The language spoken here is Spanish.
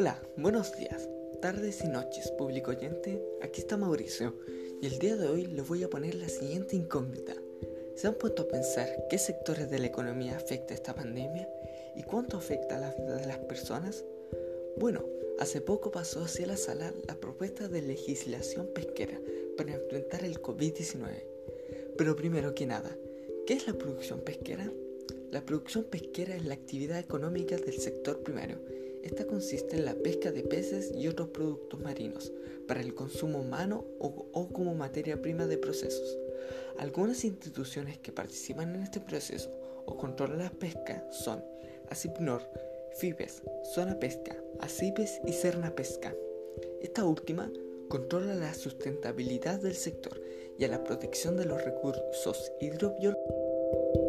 Hola, buenos días, tardes y noches, público oyente. Aquí está Mauricio y el día de hoy les voy a poner la siguiente incógnita. ¿Se han puesto a pensar qué sectores de la economía afecta esta pandemia y cuánto afecta a la vida de las personas? Bueno, hace poco pasó hacia la sala la propuesta de legislación pesquera para enfrentar el COVID-19. Pero primero que nada, ¿qué es la producción pesquera? La producción pesquera es la actividad económica del sector primario. Esta consiste en la pesca de peces y otros productos marinos para el consumo humano o, como materia prima de procesos. Algunas instituciones que participan en este proceso o controlan la pesca son ACIPNOR, FIBES, Zona Pesca, ACIPES y Cerna Pesca. Esta última controla la sustentabilidad del sector y a la protección de los recursos hidrobiológicos.